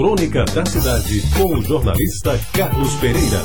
Crônica da Cidade, com o jornalista Carlos Pereira.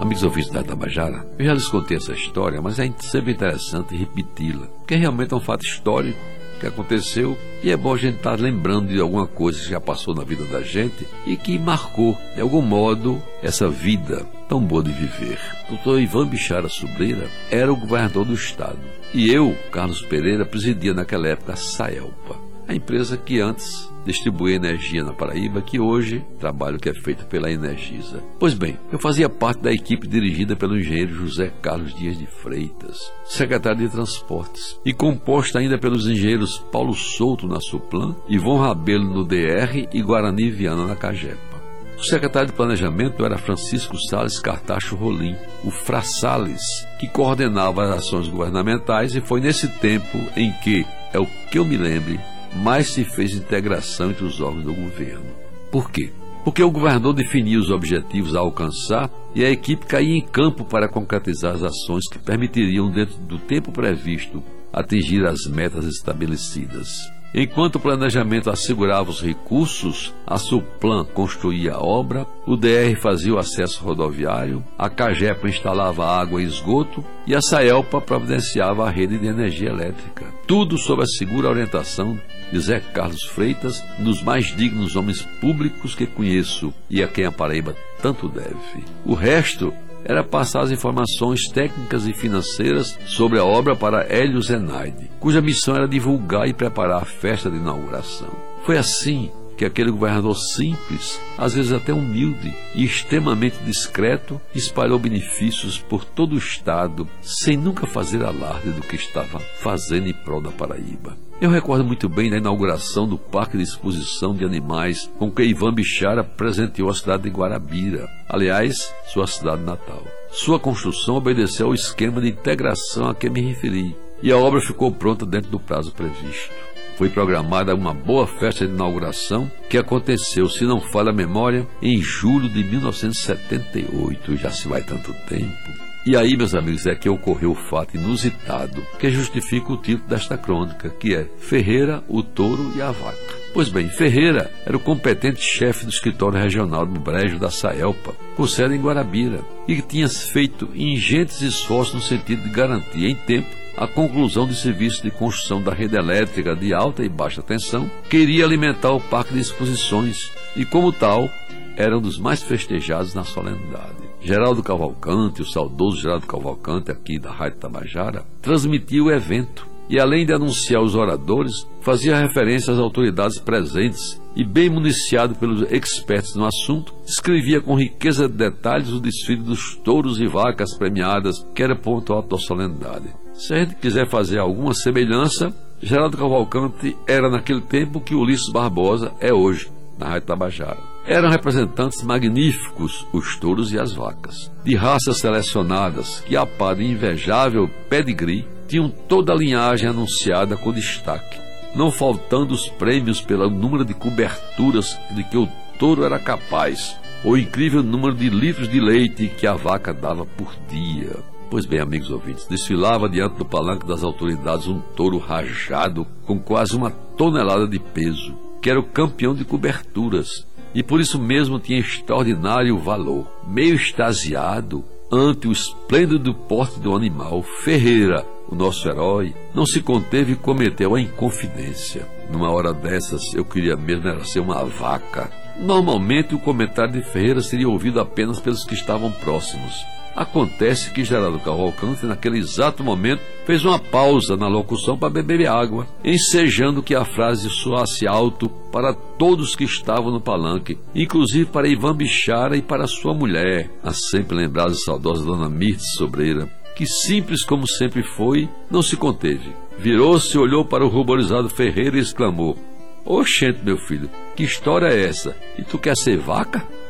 Amigos ouvintes da Tabajara, eu já lhes contei essa história, mas é sempre interessante repeti-la, porque realmente é um fato histórico que aconteceu e é bom a gente estar tá lembrando de alguma coisa que já passou na vida da gente e que marcou, de algum modo, essa vida tão boa de viver. O doutor Ivan Bichara Sobreira era o governador do estado e eu, Carlos Pereira, presidia naquela época a Saelpa, a empresa que antes distribuía energia na Paraíba, que hoje trabalho que é feito pela Energisa. Pois bem, eu fazia parte da equipe dirigida pelo engenheiro José Carlos Dias de Freitas, secretário de Transportes, e composta ainda pelos engenheiros Paulo Souto na Suplan, Ivon Rabelo no DR e Guarani Viana na Cagepa. O secretário de Planejamento era Francisco Sales Cartacho Rolim, o Fra Salles, que coordenava as ações governamentais e foi nesse tempo em que, é o que eu me lembre, mais se fez integração entre os órgãos do governo. Por quê? Porque o governador definia os objetivos a alcançar e a equipe caía em campo para concretizar as ações que permitiriam, dentro do tempo previsto, atingir as metas estabelecidas. Enquanto o planejamento assegurava os recursos, a Suplan construía a obra, o DR fazia o acesso rodoviário, a Cagepa instalava água e esgoto e a Saelpa providenciava a rede de energia elétrica. Tudo sob a segura orientação de Zé Carlos Freitas, um dos mais dignos homens públicos que conheço e a quem a Paraíba tanto deve. O resto era passar as informações técnicas e financeiras sobre a obra para Hélio Zenaide, cuja missão era divulgar e preparar a festa de inauguração. Foi assim que aquele governador simples, às vezes até humilde e extremamente discreto, espalhou benefícios por todo o estado, sem nunca fazer alarde do que estava fazendo em prol da Paraíba. Eu recordo muito bem da inauguração do Parque de Exposição de Animais com que Ivan Bichara presenteou a cidade de Guarabira, aliás, sua cidade natal. Sua construção obedeceu ao esquema de integração a que me referi, e a obra ficou pronta dentro do prazo previsto. Foi programada uma boa festa de inauguração que aconteceu, se não falha a memória, em julho de 1978, já se vai tanto tempo. E aí, meus amigos, é que ocorreu o fato inusitado que justifica o título desta crônica, que é Ferreira, o touro e a vaca. Pois bem, Ferreira era o competente chefe do escritório regional do Brejo da Saelpa, com sede em Guarabira, e que tinha feito ingentes esforços no sentido de garantir em tempo a conclusão do serviço de construção da rede elétrica de alta e baixa tensão, que iria alimentar o parque de exposições, e como tal, era um dos mais festejados na solenidade. Geraldo Cavalcante, o saudoso Geraldo Cavalcante, aqui da Rádio Tabajara, transmitia o evento e, além de anunciar os oradores, fazia referência às autoridades presentes e, bem municiado pelos expertos no assunto, escrevia com riqueza de detalhes o desfile dos touros e vacas premiadas, que era ponto alto da solenidade. Se a gente quiser fazer alguma semelhança, Geraldo Cavalcante era naquele tempo que Ulisses Barbosa é hoje, na Rádio Tabajara. Eram representantes magníficos os touros e as vacas, de raças selecionadas que, a par de invejável pedigree, tinham toda a linhagem anunciada com destaque, não faltando os prêmios pelo número de coberturas de que o touro era capaz, ou o incrível número de litros de leite que a vaca dava por dia. Pois bem, amigos ouvintes, desfilava diante do palanque das autoridades um touro rajado com quase uma tonelada de peso, que era o campeão de coberturas, e por isso mesmo tinha extraordinário valor. Meio extasiado ante o esplêndido porte do animal, Ferreira, o nosso herói, não se conteve e cometeu a inconfidência. Numa hora dessas, eu queria mesmo era ser uma vaca. Normalmente, o comentário de Ferreira seria ouvido apenas pelos que estavam próximos. Acontece que Geraldo Cavalcante, naquele exato momento, fez uma pausa na locução para beber água, ensejando que a frase soasse alto para todos que estavam no palanque, inclusive para Ivan Bichara e para sua mulher, a sempre lembrada e saudosa Dona Mirtes Sobreira, que simples como sempre foi, não se conteve. Virou-se, olhou para o ruborizado Ferreira e exclamou: Oxente, meu filho, que história é essa? E tu quer ser vaca?